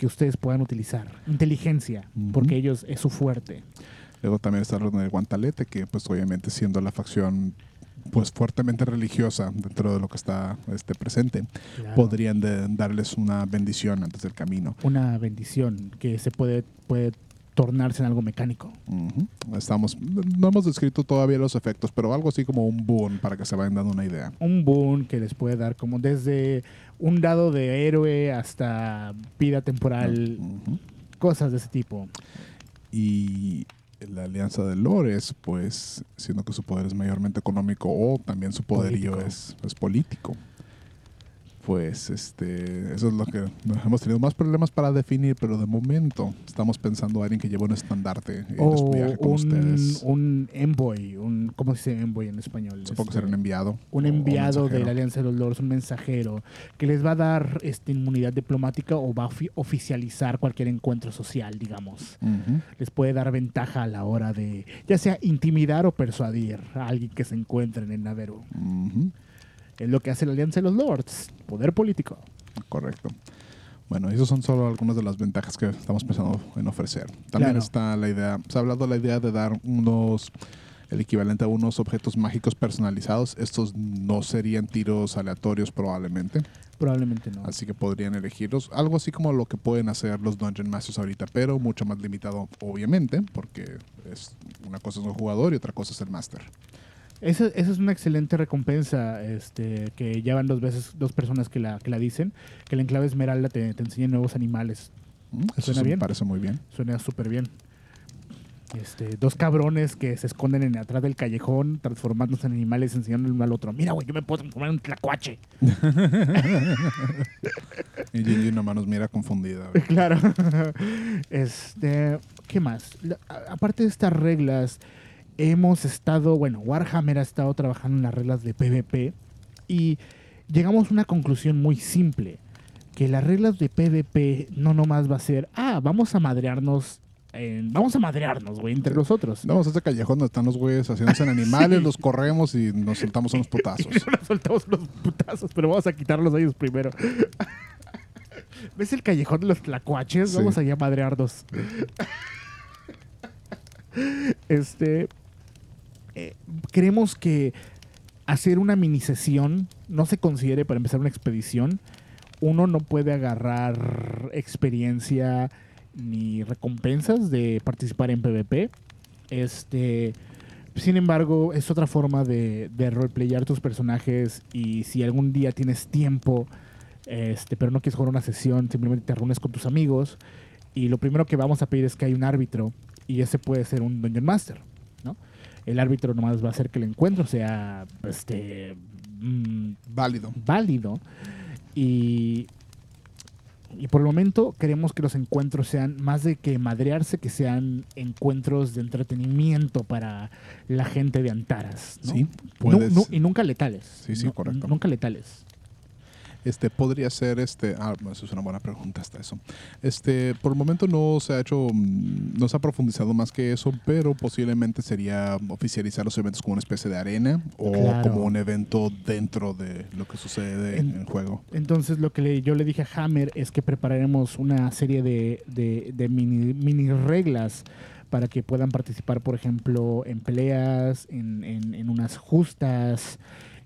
que ustedes puedan utilizar. Inteligencia, porque ellos es su fuerte. Luego también está el del guantalete, que pues obviamente siendo la facción pues fuertemente religiosa dentro de lo que está este, presente, Claro. podrían de- darles una bendición antes del camino. una bendición que se puede, puede tornarse en algo mecánico. Estamos, no hemos descrito todavía los efectos, pero algo así como un boom para que se vayan dando una idea. Un boon que les puede dar como desde un dado de héroe hasta vida temporal, cosas de ese tipo. Y la alianza de Lores, pues, siendo que su poder es mayormente económico o también su poderío Político. es, es político. Pues este, eso es lo que hemos tenido más problemas para definir, pero de momento estamos pensando a alguien que lleve un estandarte y O nos viaje con un, ustedes. un envoy, un, ¿cómo se dice envoy en español? Supongo que Este, será un enviado. un enviado de la Alianza de los Lords, un mensajero, que les va a dar este, inmunidad diplomática o va a ofi- oficializar cualquier encuentro social, digamos. Les puede dar ventaja a la hora de, ya sea intimidar o persuadir a alguien que se encuentre en Naveru. Ujú. Es lo que hace la Alianza de los Lords, poder político. Correcto. Bueno, esas son solo algunas de las ventajas que estamos pensando en ofrecer. También Claro. está la idea, se ha hablado de la idea de dar unos, el equivalente a unos objetos mágicos personalizados. Estos no serían tiros aleatorios probablemente, Probablemente no. así que podrían elegirlos. Algo así como lo que pueden hacer los Dungeon Masters ahorita, pero mucho más limitado obviamente, porque es una cosa es un jugador y otra cosa es el Master. Esa, esa es una excelente recompensa este, que ya van dos veces, dos personas que la, que la dicen, que el enclave Esmeralda te, te enseña nuevos animales. Mm, Eso Suena bien. me parece muy bien. Suena súper bien. Este, dos cabrones que se esconden en atrás del callejón, transformándose en animales, enseñándole uno al otro. Mira, güey, yo me puedo transformar en un tlacuache. Y Gingy nomás nos mira confundida. Claro. Este, ¿qué más? La- aparte de estas reglas, hemos estado, bueno, Warhammer ha estado trabajando en las reglas de PvP y llegamos a una conclusión muy simple, que las reglas de PvP no nomás va a ser, ah, vamos a madrearnos, vamos a madrearnos, güey, entre nosotros. Vamos a este callejón donde están los güeyes haciéndose en animales, Sí. los corremos y nos soltamos unos putazos. No nos soltamos los putazos, pero vamos a quitarlos a ellos primero. ¿Ves el callejón de los tlacuaches? Sí. Vamos allá a madrearnos. Este. Eh, creemos que hacer una mini sesión no se considere para empezar una expedición. Uno no puede agarrar experiencia ni recompensas de participar en PvP. Este. Sin embargo, es otra forma de, roleplayar tus personajes y si algún día tienes tiempo, este, pero no quieres jugar una sesión, simplemente te reúnes con tus amigos y lo primero que vamos a pedir es que hay un árbitro y ese puede ser un Dungeon Master. El árbitro nomás va a hacer que el encuentro sea este, mm, Válido. válido y, y por el momento queremos que los encuentros sean más de que madrearse, que sean encuentros de entretenimiento para la gente de Antaras. ¿no? Sí, puedes. nu- y nunca letales. Sí, sí, correcto. Nunca letales. Este podría ser este. Ah, eso es una buena pregunta hasta eso. Este, por el momento no se ha hecho, mm, no se ha profundizado más que eso, pero posiblemente sería oficializar los eventos como una especie de arena o Claro. como un evento dentro de lo que sucede en, En- el juego. Entonces lo que le- yo le dije a Hammer es que prepararemos una serie de, de- de mini, mini reglas para que puedan participar, por ejemplo, en peleas, en, en- en unas justas,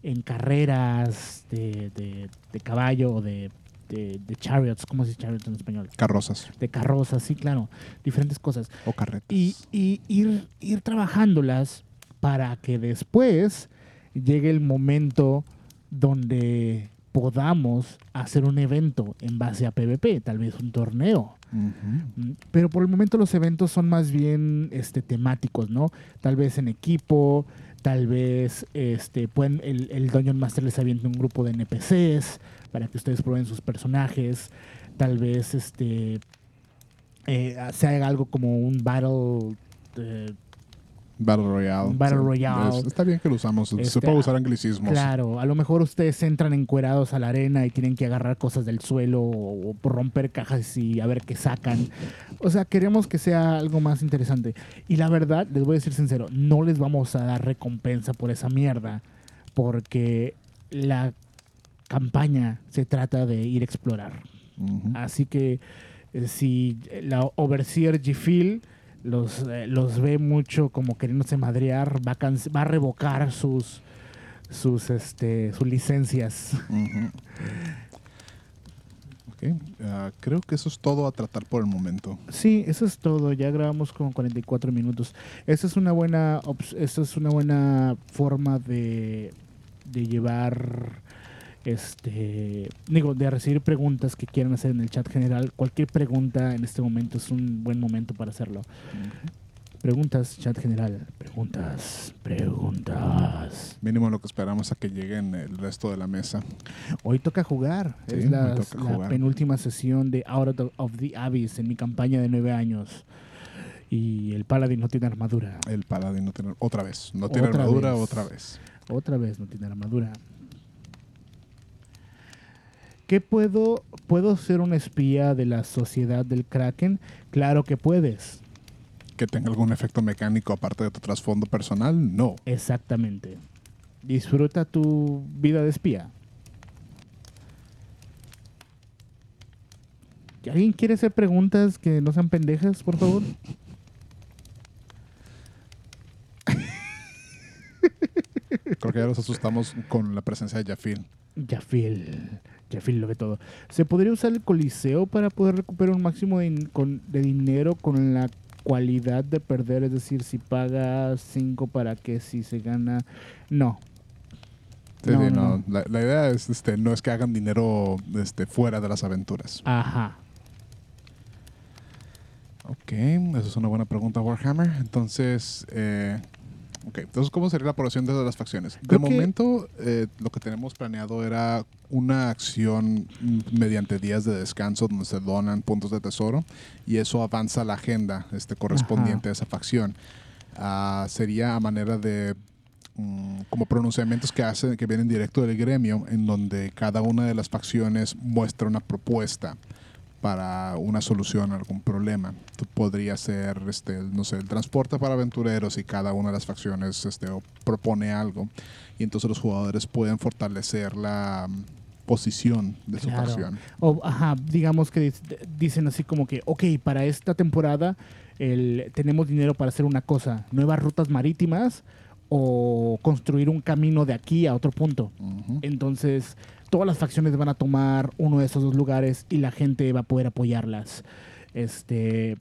en carreras de, de- de caballo o de, de- de chariots, ¿cómo se dice chariots en español? Carrozas De carrozas, sí, claro, diferentes cosas. o carretas. Y, y ir, ir trabajándolas para que después llegue el momento donde podamos hacer un evento en base a PvP, tal vez un torneo. Mm, Pero por el momento los eventos son más bien este, temáticos, ¿no? Tal vez en equipo, tal vez este, pueden, el, el Dungeon Master les aviente un grupo de NPCs para que ustedes prueben sus personajes. Tal vez este, eh, se haga algo como un battle. eh, Battle Royale. Battle Royale. Es- está bien que lo usamos. se Este, puede usar anglicismos. Claro, a lo mejor ustedes entran encuerados a la arena y tienen que agarrar cosas del suelo o, o romper cajas y a ver qué sacan. O sea, queremos que sea algo más interesante. Y la verdad, les voy a decir sincero, no les vamos a dar recompensa por esa mierda porque la campaña se trata de ir a explorar. Así que eh, si la Overseer G-Phil los, eh, los ve mucho como queriéndose madrear, va a, va a revocar sus, sus, este, sus licencias. Ah, creo que eso es todo a tratar por el momento. Sí, eso es todo. Ya grabamos con 44 minutos. Esa es una buena, esa es una buena forma de, de llevar, este, digo, de recibir preguntas que quieran hacer en el chat general. Cualquier pregunta en este momento es un buen momento para hacerlo. Preguntas, chat general. Preguntas, preguntas. Mínimo lo que esperamos a que lleguen el resto de la mesa. Hoy toca jugar. Sí, es la, toca la jugar. penúltima sesión de Out of the, Abyss en mi campaña de nueve años. Y el Paladin no tiene armadura. El paladín no tiene, otra vez, no tiene Otra armadura vez. otra vez. Otra vez no tiene armadura. ¿Qué puedo? ¿Puedo ser un espía de la sociedad del Kraken? Claro que puedes. Que tenga algún efecto mecánico aparte de tu trasfondo personal, no. Exactamente. Disfruta tu vida de espía. ¿Alguien quiere hacer preguntas que no sean pendejas, por favor? Creo que ya los asustamos con la presencia de Jafil. Jafil. Jafil lo ve todo. ¿Se podría usar el coliseo para poder recuperar un máximo de, in- con- de dinero con la cualidad de perder? Es decir, si paga 5 para que si se gana... No. Sí, No, sí, no, no. no. La, la idea es, este, no es que hagan dinero este, fuera de las aventuras. Ajá. Ok, esa es una buena pregunta, Warhammer. Entonces, eh, ok, entonces, ¿cómo sería la población de las facciones? Creo de que- momento, eh, lo que tenemos planeado era una acción mediante días de descanso donde se donan puntos de tesoro y eso avanza la agenda este, correspondiente a esa facción. Ah, sería a manera de mm, como pronunciamientos que hacen que vienen directo del gremio en donde cada una de las facciones muestra una propuesta para una solución a algún problema. Podría ser, este, no sé, el transporte para aventureros y cada una de las facciones este, propone algo y entonces los jugadores pueden fortalecer la mm, posición de su Claro. facción. O, ajá, digamos que dic- dicen así como que, ok, para esta temporada el- tenemos dinero para hacer una cosa, nuevas rutas marítimas o construir un camino de aquí a otro punto. Ujú. Entonces, todas las facciones van a tomar uno de esos dos lugares y la gente va a poder apoyarlas. Este,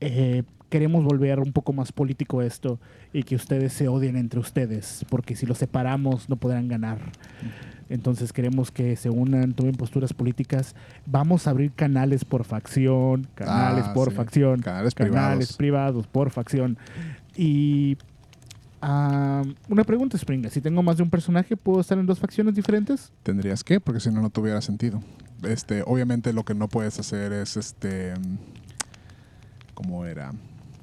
eh, queremos volver un poco más político esto y que ustedes se odien entre ustedes, porque si los separamos no podrán ganar. Entonces queremos que se unan, tomen posturas políticas. Vamos a abrir canales por facción, canales Ah, por sí. facción, Canales canales privados. privados por facción. Y ah, una pregunta, Springa. Si tengo más de un personaje, ¿puedo estar en dos facciones diferentes? Tendrías que, porque si no, no tuviera sentido. Este, obviamente lo que no puedes hacer es este. ¿Cómo era?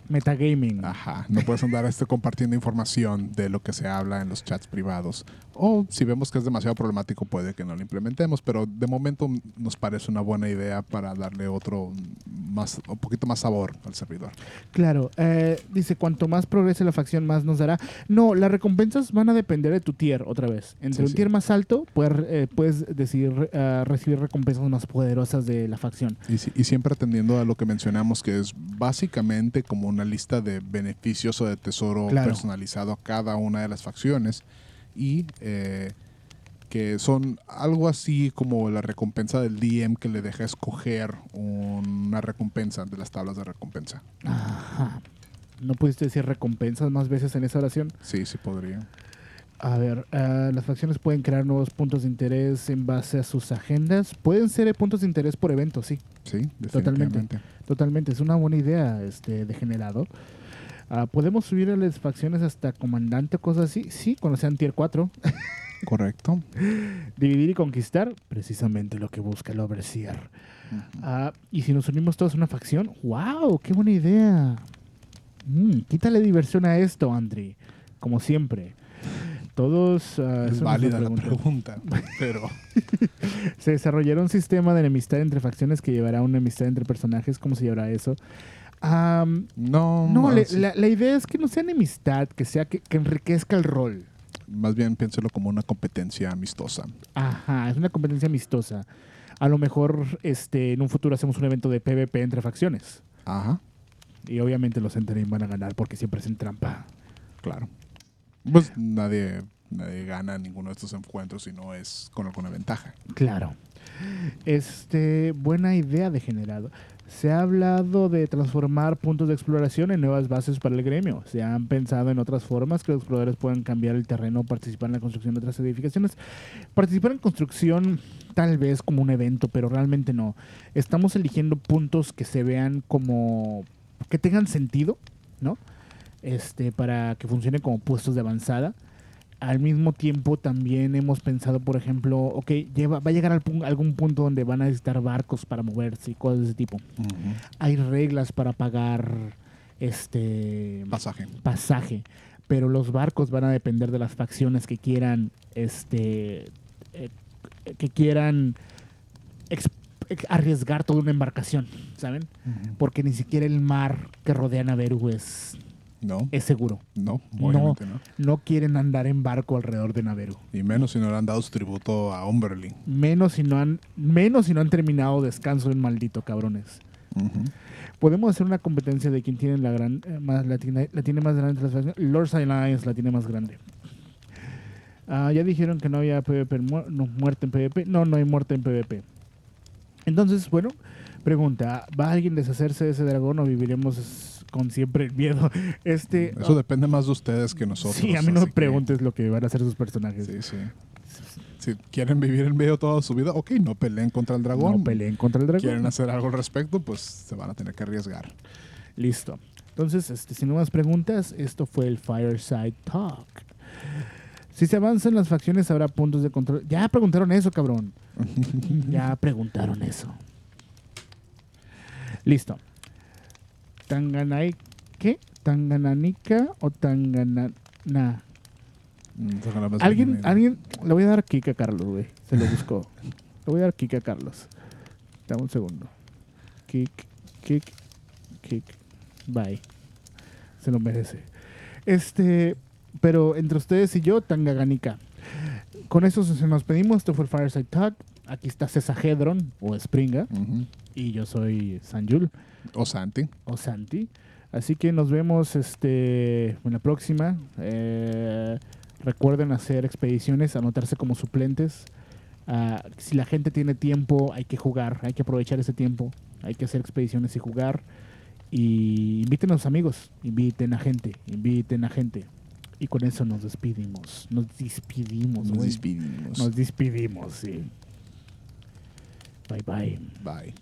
Metagaming. Ajá. No puedes andar este, compartiendo información de lo que se habla en los chats privados. O si vemos que es demasiado problemático, puede que no lo implementemos. Pero de momento nos parece una buena idea para darle otro más, un poquito más sabor al servidor. Claro. eh, dice, cuanto más progrese la facción, más nos dará. No, las recompensas van a depender de tu tier, otra vez. Entre Sí, un sí. tier más alto, puedes, eh, puedes decidir eh, recibir recompensas más poderosas de la facción. Y, y siempre atendiendo a lo que mencionamos, que es básicamente como una lista de beneficios o de tesoro Claro. personalizado a cada una de las facciones. Y eh, que son algo así como la recompensa del DM que le deja escoger una recompensa de las tablas de recompensa. Ajá. ¿No pudiste decir recompensas más veces en esa oración? Sí, sí podría. A ver, ah, las facciones pueden crear nuevos puntos de interés en base a sus agendas. Pueden ser eh, puntos de interés por evento, sí. Sí, Totalmente. Totalmente, es una buena idea este degenerado. Ah, ¿Podemos subir a las facciones hasta comandante o cosas así? Sí, cuando sean tier 4. Correcto. Dividir y conquistar, precisamente lo que busca el Overseer. Ah, y si nos unimos todos a una facción, ¡wow! ¡Qué buena idea! Mm, quítale diversión a esto, Andri. Como siempre. Todos. ah, es válida la pregunta, pero Se desarrollará un sistema de enemistad entre facciones que llevará a una enemistad entre personajes. ¿Cómo se llamará eso? Am, no, no, le- la, la idea es que no sea enemistad, que sea que, que enriquezca el rol. más bien piénselo como una competencia amistosa. Ajá, es una competencia amistosa. A lo mejor este, en un futuro hacemos un evento de PvP entre facciones. Ajá. Y obviamente los Entertain van a ganar porque siempre hacen trampa. Claro. Pues nadie, nadie gana ninguno de estos encuentros si no es con alguna ventaja. Claro. Este, buena idea, degenerado. Se ha hablado de transformar puntos de exploración en nuevas bases para el gremio. Se han pensado en otras formas que los exploradores puedan cambiar el terreno participar en la construcción de otras edificaciones. Participar en construcción tal vez como un evento, pero realmente no. Estamos eligiendo puntos que se vean como que tengan sentido, ¿no? Este, para que funcionen como puestos de avanzada al mismo tiempo también hemos pensado, por ejemplo, ok, lleva, va a llegar a algún punto donde van a necesitar barcos para moverse y cosas de ese tipo. Hay reglas para pagar este pasaje. pasaje, pero los barcos van a depender de las facciones que quieran, este, eh, que quieran arriesgar toda una embarcación, ¿saben? Porque ni siquiera el mar que rodea Naveru es no. Es seguro. No, obviamente no, no. quieren andar en barco alrededor de Naveru. Y menos si no le han dado su tributo a Umberlin. Menos si no han, menos si no han terminado descanso en maldito cabrones. Podemos hacer una competencia de quién tiene la gran eh, más la tiene, la tiene más grande Lord Alliance la tiene más grande. Ah, ya dijeron que no había PvP, no, muerte en PvP. No, no hay muerte en PvP. Entonces, bueno, pregunta, ¿va alguien deshacerse de ese dragón o viviremos con siempre el miedo. Este, Eso depende más de ustedes que nosotros. Sí, a mí no me preguntes lo que van a hacer sus personajes. Sí, sí. Si quieren vivir en medio toda su vida, ok, no peleen contra el dragón. No peleen contra el dragón. Quieren hacer algo al respecto, pues se van a tener que arriesgar. Listo. Entonces, este, sin nuevas preguntas, esto fue el Fireside Talk. Si se avanzan las facciones, habrá puntos de control. Ya preguntaron eso, cabrón. ya preguntaron eso. Listo. Tanganay, ¿qué? Tangananica o Tanganana. Mm, alguien, alguien, le voy a dar kick a Carlos, güey. Se lo buscó. le voy a dar kick a Carlos. Dame un segundo. Kick, kick, kick. Bye. Se lo merece. Este, pero entre ustedes y yo, Tangananica. Con eso se nos pedimos. Esto fue el Fireside Talk. Aquí está César Hedron o Springa. Y yo soy Sanjul. O Santi. O Santi. Así que nos vemos este, en la próxima. Eh, recuerden hacer expediciones, anotarse como suplentes. Ah, si la gente tiene tiempo, hay que jugar, hay que aprovechar ese tiempo, hay que hacer expediciones y jugar. Y inviten a los amigos, inviten a gente, inviten a gente. Y con eso nos despedimos. Nos despedimos, Nos despedimos. Nos despedimos, sí. Bye bye. Bye.